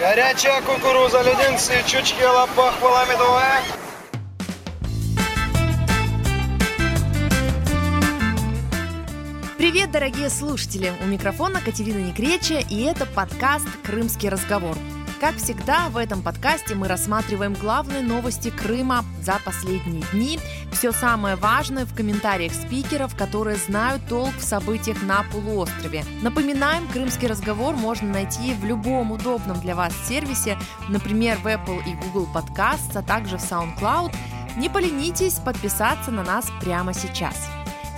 Горячая кукуруза, леденцы, чучки, лопах, медовая. Привет, дорогие слушатели! У микрофона Катерина Некреча, и это подкаст «Крымский разговор». Как всегда, в этом подкасте мы рассматриваем главные новости Крыма за последние дни. Все самое важное в комментариях спикеров, которые знают толк в событиях на полуострове. Напоминаем, крымский разговор можно найти в любом удобном для вас сервисе, например, в Apple и Google Podcasts, а также в SoundCloud. Не поленитесь подписаться на нас прямо сейчас.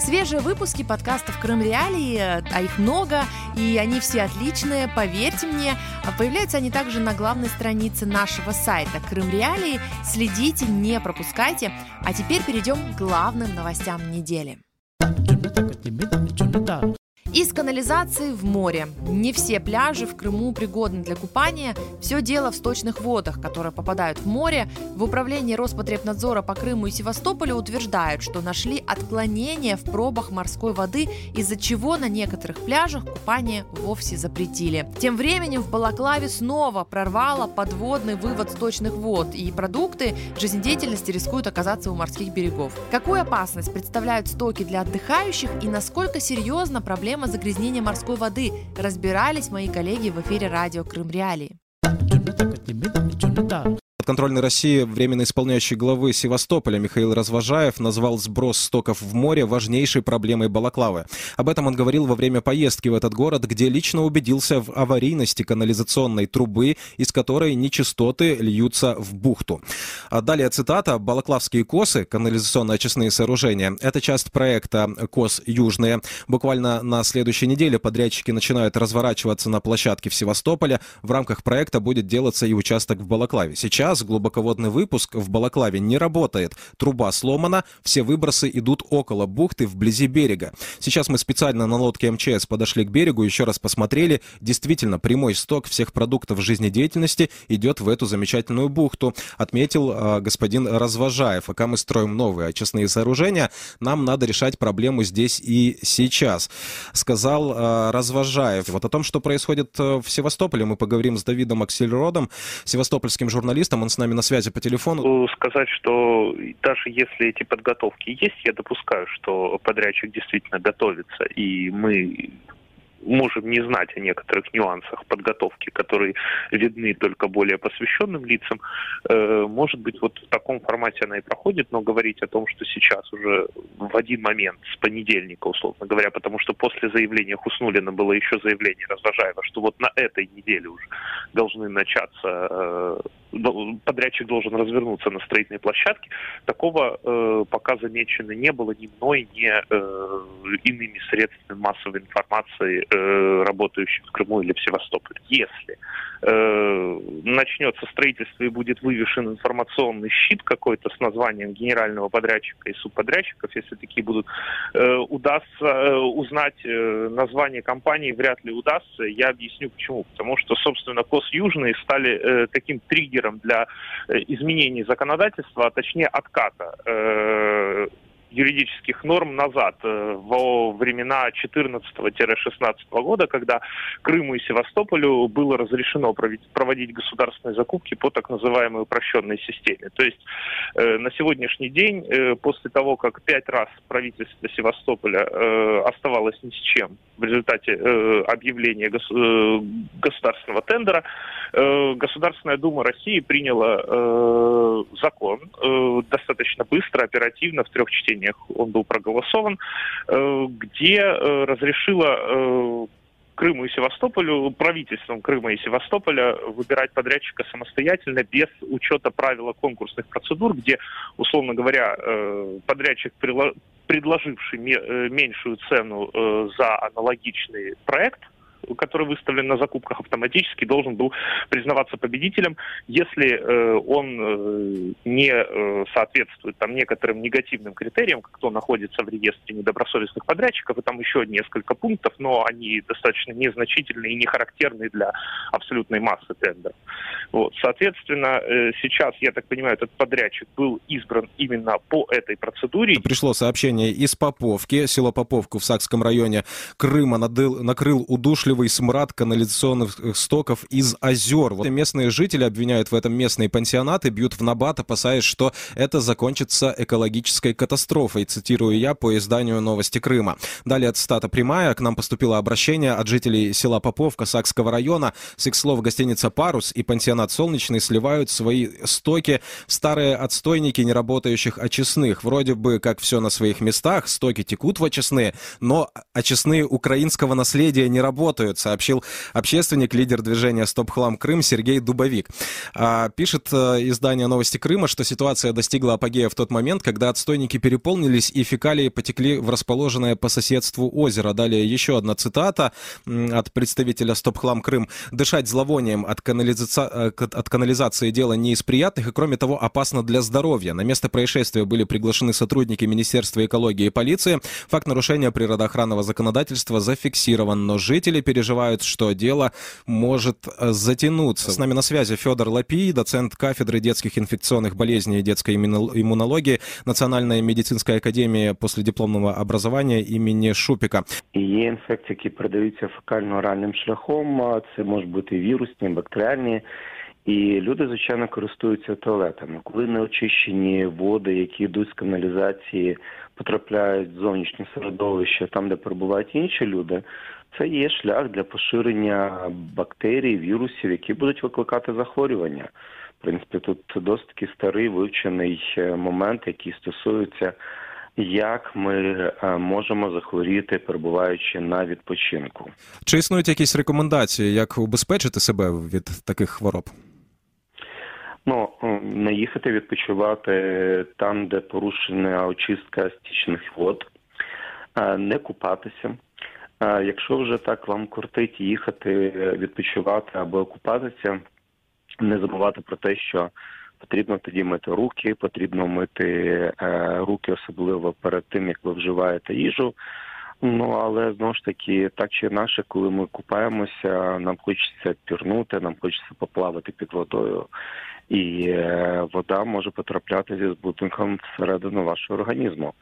Свежие выпуски подкастов «Крым Реалии», а их много, и они все отличные, поверьте мне. Появляются они также на главной странице нашего сайта «Крым Реалии». Следите, не пропускайте. А теперь перейдем к главным новостям недели. Из канализации в море. Не все пляжи в Крыму пригодны для купания. Все дело в сточных водах, которые попадают в море. В управлении Роспотребнадзора по Крыму и Севастополю утверждают, что нашли отклонения в пробах морской воды, из-за чего на некоторых пляжах купание вовсе запретили. Тем временем в Балаклаве снова прорвало подводный вывод сточных вод, и продукты жизнедеятельности рискуют оказаться у морских берегов. Какую опасность представляют стоки для отдыхающих и насколько серьезна проблема проблема загрязнения морской воды. Разбирались мои коллеги в эфире радио Крым Реалии. Подконтрольной России временно исполняющий главы Севастополя Михаил Развожаев назвал сброс стоков в море важнейшей проблемой Балаклавы. Об этом он говорил во время поездки в этот город, где лично убедился в аварийности канализационной трубы, из которой нечистоты льются в бухту. А далее цитата. «Балаклавские косы, канализационные очистные сооружения, это часть проекта «Кос Южные». Буквально на следующей неделе подрядчики начинают разворачиваться на площадке в Севастополе. В рамках проекта будет делаться и участок в Балаклаве. Сейчас Сейчас глубоководный выпуск в Балаклаве не работает. Труба сломана, все выбросы идут около бухты вблизи берега. Сейчас мы специально на лодке МЧС подошли к берегу, еще раз посмотрели. Действительно, прямой сток всех продуктов жизнедеятельности идет в эту замечательную бухту, отметил э, господин Развожаев. Пока мы строим новые очистные сооружения, нам надо решать проблему здесь и сейчас, сказал э, Развожаев. Вот о том, что происходит э, в Севастополе, мы поговорим с Давидом Аксельродом, севастопольским журналистом он с нами на связи по телефону. Сказать, что даже если эти подготовки есть, я допускаю, что подрядчик действительно готовится, и мы можем не знать о некоторых нюансах подготовки, которые видны только более посвященным лицам. Э, может быть, вот в таком формате она и проходит, но говорить о том, что сейчас уже в один момент, с понедельника, условно говоря, потому что после заявления Хуснулина было еще заявление Развожаева, что вот на этой неделе уже должны начаться, э, подрядчик должен развернуться на строительной площадке, такого э, пока замечено не было ни мной, ни иными средствами массовой информации э, работающих в Крыму или в Севастополе. Если э, начнется строительство и будет вывешен информационный щит какой-то с названием генерального подрядчика и субподрядчиков, если такие будут, э, удастся э, узнать э, название компании, вряд ли удастся. Я объясню почему. Потому что, собственно, КОС Южные стали э, таким триггером для э, изменений законодательства, а точнее отката э, юридических норм назад, э, во времена 14-16 года, когда Крыму и Севастополю было разрешено проводить государственные закупки по так называемой упрощенной системе. То есть э, на сегодняшний день, э, после того, как пять раз правительство Севастополя оставалось ни с чем в результате объявления государственного тендера, Государственная Дума России приняла закон достаточно быстро, оперативно, в трех чтениях заседаниях он был проголосован, э, где э, разрешила э, Крыму и Севастополю, правительством Крыма и Севастополя выбирать подрядчика самостоятельно, без учета правила конкурсных процедур, где, условно говоря, подрядчик, предложивший меньшую цену за аналогичный проект, который выставлен на закупках автоматически, должен был признаваться победителем, если э, он э, не э, соответствует там некоторым негативным критериям, кто находится в реестре недобросовестных подрядчиков, и там еще несколько пунктов, но они достаточно незначительные и не характерные для абсолютной массы тендеров. Вот. Соответственно, э, сейчас, я так понимаю, этот подрядчик был избран именно по этой процедуре. Пришло сообщение из Поповки, село Поповку в Сакском районе Крыма надыл, накрыл удушливый удушливый смрад канализационных стоков из озер. Вот местные жители обвиняют в этом местные пансионаты, бьют в набат, опасаясь, что это закончится экологической катастрофой, цитирую я по изданию «Новости Крыма». Далее от стата прямая. К нам поступило обращение от жителей села Поповка Сакского района. С их слов гостиница «Парус» и пансионат «Солнечный» сливают свои стоки старые отстойники неработающих очистных. Вроде бы как все на своих местах, стоки текут в очистные, но очистные украинского наследия не работают, сообщил общественник, лидер движения «Стоп Хлам Крым» Сергей Дубовик. А, пишет э, издание «Новости Крыма», что ситуация достигла апогея в тот момент, когда отстойники переполнились и фекалии потекли в расположенное по соседству озеро. Далее еще одна цитата от представителя «Стоп Хлам Крым». «Дышать зловонием от, канализа... Э, от канализации дело не из приятных, и кроме того опасно для здоровья. На место происшествия были приглашены сотрудники Министерства экологии и полиции. Факт нарушения природоохранного законодательства зафиксирован, но жители переживают, что дело может э, затянуться. С нами на связи Федор Лапий, доцент кафедры детских инфекционных болезней и детской иммунологии Национальной медицинской академии последипломного образования имени Шупика. Є інфекції, які передаються фекально-оральним шляхом. Це можуть бути вірусні, бактеріальні. І люди, звичайно, користуються туалетами. Коли неочищені води, які йдуть з каналізації, потрапляють в зовнішнє середовище, там, де перебувають інші люди, це є шлях для поширення бактерій, вірусів, які будуть викликати захворювання. В принципі, тут досить таки старий вивчений момент, який стосується. Як ми можемо захворіти, перебуваючи на відпочинку, чи існують якісь рекомендації, як убезпечити себе від таких хвороб? Ну не їхати відпочивати там, де порушена очистка стічних вод, не купатися. Якщо вже так вам кортить їхати відпочивати або купатися, не забувати про те, що потрібно тоді мити руки, потрібно мити руки, особливо перед тим як ви вживаєте їжу. Ну але знову ж таки, так чи інакше, коли ми купаємося, нам хочеться пірнути, нам хочеться поплавати під водою, і вода може потрапляти зі збутником всередину вашого організму.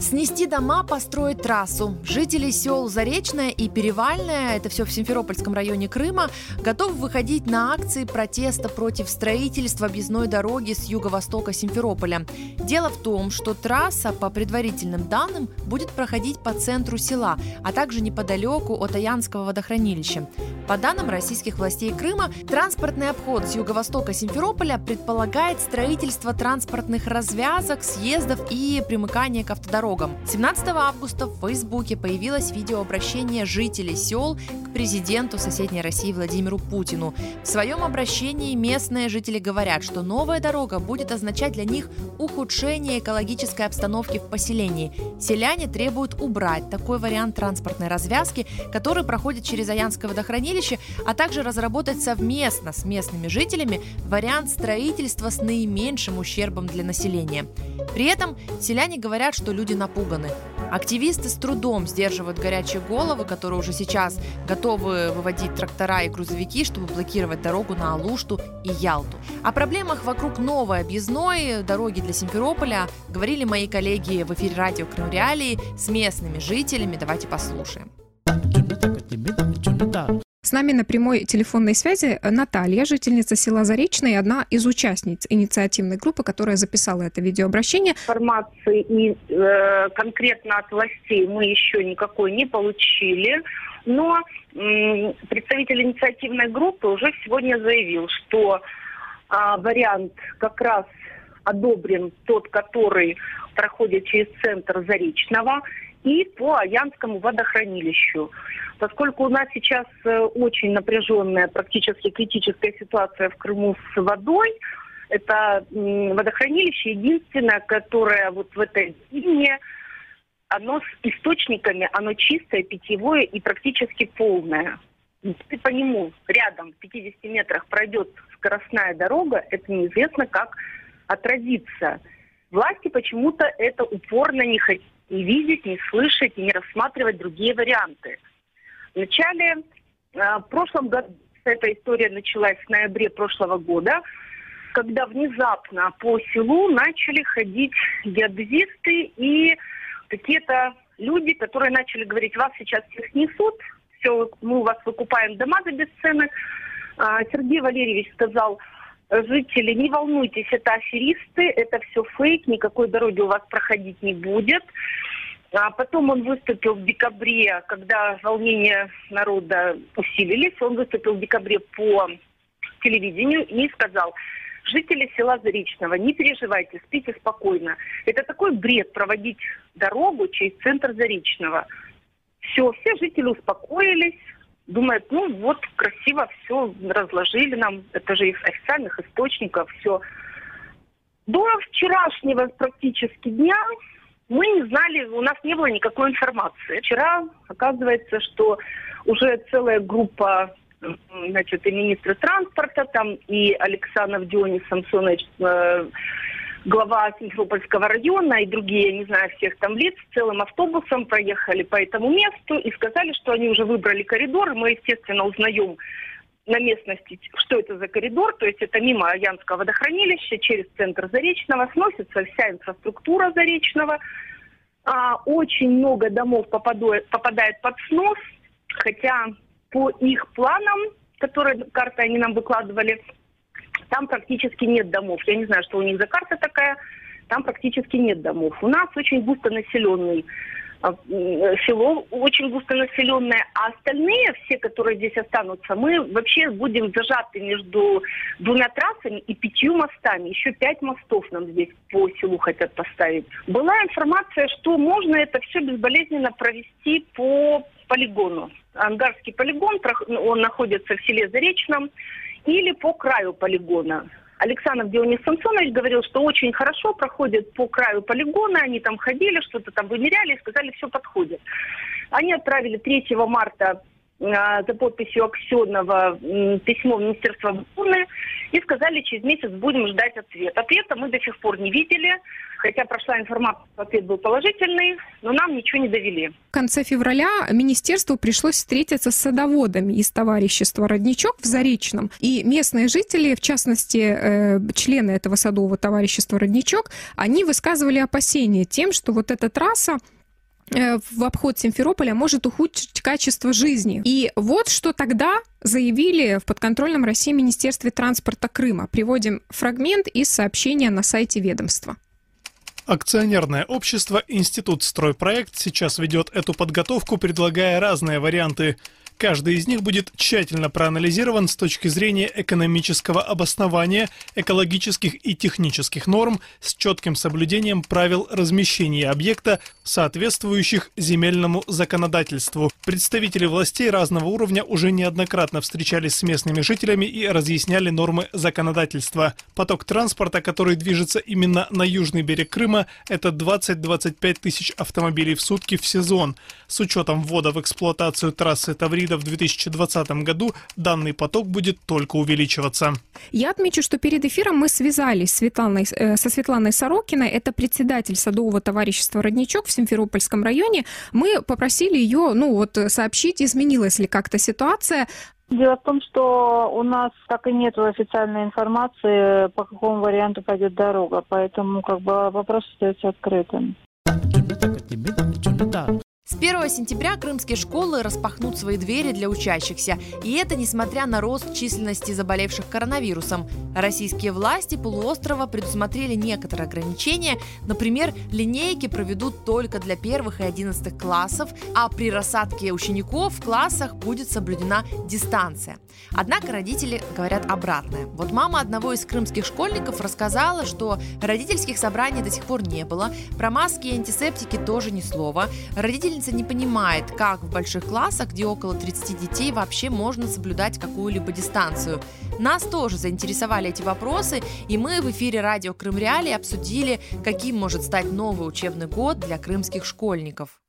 Снести дома, построить трассу. Жители сел Заречная и Перевальная, это все в Симферопольском районе Крыма, готовы выходить на акции протеста против строительства объездной дороги с юго-востока Симферополя. Дело в том, что трасса, по предварительным данным, будет проходить по центру села, а также неподалеку от Аянского водохранилища. По данным российских властей Крыма, транспортный обход с юго-востока Симферополя предполагает строительство транспортных развязок, съездов и примыкания к автодорогам дорогам. 17 августа в Фейсбуке появилось видеообращение жителей сел президенту соседней России Владимиру Путину. В своем обращении местные жители говорят, что новая дорога будет означать для них ухудшение экологической обстановки в поселении. Селяне требуют убрать такой вариант транспортной развязки, который проходит через Аянское водохранилище, а также разработать совместно с местными жителями вариант строительства с наименьшим ущербом для населения. При этом селяне говорят, что люди напуганы. Активисты с трудом сдерживают горячие головы, которые уже сейчас готовы выводить трактора и грузовики, чтобы блокировать дорогу на Алушту и Ялту. О проблемах вокруг новой объездной дороги для Симферополя говорили мои коллеги в эфире радио Крым Реалии с местными жителями. Давайте послушаем. С нами на прямой телефонной связи Наталья, жительница села Заречная одна из участниц инициативной группы, которая записала это видеообращение. Информации и, э, конкретно от властей мы еще никакой не получили, но э, представитель инициативной группы уже сегодня заявил, что э, вариант как раз одобрен тот, который проходит через центр Заречного и по Аянскому водохранилищу. Поскольку у нас сейчас э, очень напряженная, практически критическая ситуация в Крыму с водой, это водохранилище единственное, которое вот в этой зиме, оно с источниками, оно чистое, питьевое и практически полное. Если по нему рядом, в 50 метрах, пройдет скоростная дорога, это неизвестно, как отразится. Власти почему-то это упорно не хотят не видеть, не слышать и не рассматривать другие варианты. В начале, э, в прошлом году, эта история началась в ноябре прошлого года, когда внезапно по селу начали ходить геодезисты и какие-то люди, которые начали говорить, вас сейчас всех несут, все, мы у вас выкупаем дома за бесценок. А, Сергей Валерьевич сказал, жители, не волнуйтесь, это аферисты, это все фейк, никакой дороги у вас проходить не будет. А потом он выступил в декабре, когда волнения народа усилились, он выступил в декабре по телевидению и сказал, жители села Заречного, не переживайте, спите спокойно. Это такой бред проводить дорогу через центр Заречного. Все, все жители успокоились, думают, ну вот красиво все разложили нам, это же из официальных источников все. До вчерашнего практически дня мы не знали, у нас не было никакой информации. Вчера оказывается, что уже целая группа значит, и министра транспорта, там и Александр Дионис Самсонович, э, глава Симферопольского района и другие, я не знаю, всех там лиц, целым автобусом проехали по этому месту и сказали, что они уже выбрали коридор. Мы, естественно, узнаем на местности, что это за коридор, то есть это мимо Янского водохранилища, через центр Заречного, сносится вся инфраструктура Заречного. А, очень много домов попадает, попадает под снос, хотя по их планам, которые карты они нам выкладывали, там практически нет домов. Я не знаю, что у них за карта такая, там практически нет домов. У нас очень густонаселенный а, село очень густонаселенное, а остальные, все, которые здесь останутся, мы вообще будем зажаты между двумя трассами и пятью мостами. Еще пять мостов нам здесь по селу хотят поставить. Была информация, что можно это все безболезненно провести по полигону. Ангарский полигон, он находится в селе Заречном, или по краю полигона. Александр Дионис Самсонович говорил, что очень хорошо проходит по краю полигона, они там ходили, что-то там вымеряли, сказали, все подходит. Они отправили 3 марта за подписью Аксенова письмо в Министерство обороны и сказали, через месяц будем ждать ответ. Ответа мы до сих пор не видели, хотя прошла информация, ответ был положительный, но нам ничего не довели. В конце февраля министерству пришлось встретиться с садоводами из товарищества «Родничок» в Заречном. И местные жители, в частности, э, члены этого садового товарищества «Родничок», они высказывали опасения тем, что вот эта трасса Э, в обход Симферополя может ухудшить качество жизни. И вот что тогда заявили в подконтрольном России Министерстве транспорта Крыма. Приводим фрагмент из сообщения на сайте ведомства. Акционерное общество «Институт стройпроект» сейчас ведет эту подготовку, предлагая разные варианты. Каждый из них будет тщательно проанализирован с точки зрения экономического обоснования, экологических и технических норм с четким соблюдением правил размещения объекта, соответствующих земельному законодательству. Представители властей разного уровня уже неоднократно встречались с местными жителями и разъясняли нормы законодательства. Поток транспорта, который движется именно на южный берег Крыма, это 20-25 тысяч автомобилей в сутки в сезон. С учетом ввода в эксплуатацию трассы Таврида вида в 2020 году данный поток будет только увеличиваться. Я отмечу, что перед эфиром мы связались с Светланой, э, со Светланой Сорокиной, это председатель садового товарищества «Родничок» в Симферопольском районе. Мы попросили ее ну, вот, сообщить, изменилась ли как-то ситуация. Дело в том, что у нас так и нет официальной информации, по какому варианту пойдет дорога, поэтому как бы вопрос остается открытым. С 1 сентября крымские школы распахнут свои двери для учащихся, и это несмотря на рост численности заболевших коронавирусом. Российские власти полуострова предусмотрели некоторые ограничения, например, линейки проведут только для первых и одиннадцатых классов, а при рассадке учеников в классах будет соблюдена дистанция. Однако родители говорят обратное. Вот мама одного из крымских школьников рассказала, что родительских собраний до сих пор не было, про маски и антисептики тоже ни слова. Родители учительница не понимает, как в больших классах, где около 30 детей, вообще можно соблюдать какую-либо дистанцию. Нас тоже заинтересовали эти вопросы, и мы в эфире радио Крым Реалии обсудили, каким может стать новый учебный год для крымских школьников.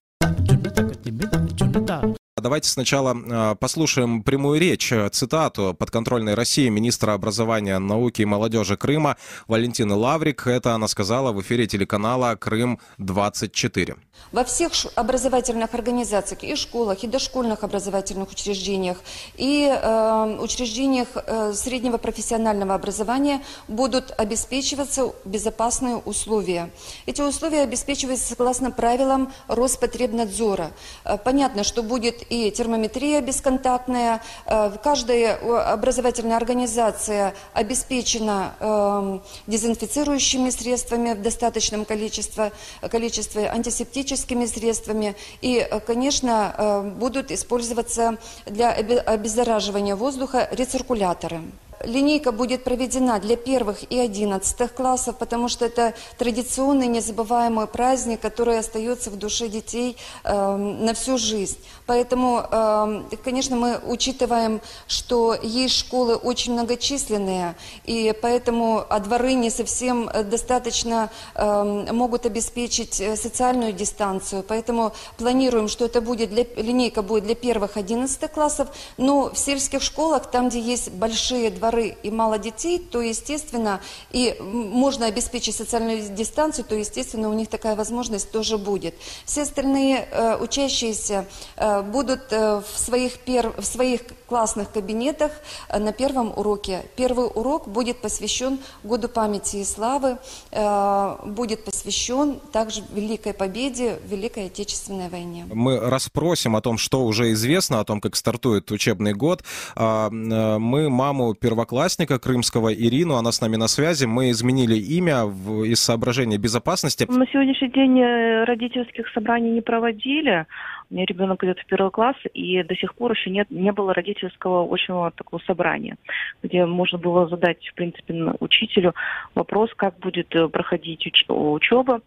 Давайте сначала э, послушаем прямую речь, э, цитату подконтрольной России министра образования, науки и молодежи Крыма Валентины Лаврик. Это она сказала в эфире телеканала «Крым-24». Во всех образовательных организациях, и школах, и дошкольных образовательных учреждениях, и э, учреждениях э, среднего профессионального образования будут обеспечиваться безопасные условия. Эти условия обеспечиваются согласно правилам Роспотребнадзора. Э, понятно, что будет и термометрия бесконтактная, э, каждая образовательная организация обеспечена э, дезинфицирующими средствами в достаточном количестве, количестве антисептическими средствами. И, э, конечно, э, будут использоваться для обеззараживания воздуха рециркуляторы линейка будет проведена для первых и одиннадцатых классов, потому что это традиционный незабываемый праздник, который остается в душе детей э, на всю жизнь. Поэтому, э, конечно, мы учитываем, что есть школы очень многочисленные, и поэтому а дворы не совсем достаточно э, могут обеспечить э, социальную дистанцию. Поэтому планируем, что это будет для, линейка будет для первых одиннадцатых классов, но в сельских школах, там, где есть большие дворы, дворы и мало детей, то, естественно, и можно обеспечить социальную дистанцию, то, естественно, у них такая возможность тоже будет. Все остальные э, учащиеся э, будут э, в, своих пер... в своих классных кабинетах э, на первом уроке. Первый урок будет посвящен Году памяти и славы, э, будет посвящен также Великой Победе Великой Отечественной войне. Мы расспросим о том, что уже известно, о том, как стартует учебный год. А, э, мы маму первоклассника крымского Ирину, она с нами на связи. Мы изменили имя в, из соображения безопасности. На сегодняшний день родительских собраний не проводили. У меня ребенок идет в первый класс, и до сих пор еще нет, не было родительского очного такого собрания, где можно было задать, в принципе, учителю вопрос, как будет э, проходить уч- учеба.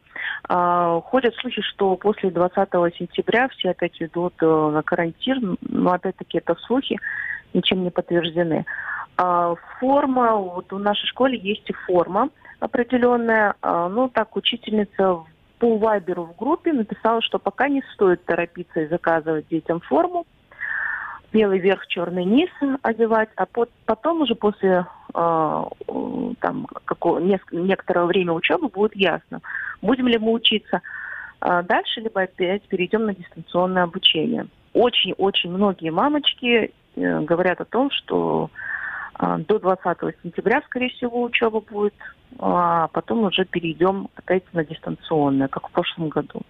А, ходят слухи, что после 20 сентября все опять идут э, на карантин, но опять-таки это слухи, ничем не подтверждены. А, форма, вот в нашей школе есть и форма определенная, а, ну так учительница по Вайберу в группе написала, что пока не стоит торопиться и заказывать детям форму, белый верх, черный низ одевать, а потом уже после э, там, какого, некоторого время учебы будет ясно, будем ли мы учиться. Дальше, либо опять перейдем на дистанционное обучение. Очень-очень многие мамочки э, говорят о том, что до 20 сентября, скорее всего, учеба будет а потом уже перейдем опять на дистанционное, как в прошлом году.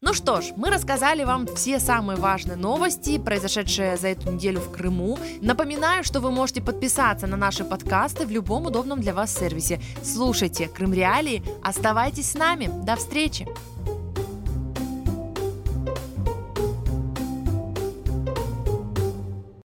Ну что ж, мы рассказали вам все самые важные новости, произошедшие за эту неделю в Крыму. Напоминаю, что вы можете подписаться на наши подкасты в любом удобном для вас сервисе. Слушайте Крым Реалии, оставайтесь с нами. До встречи!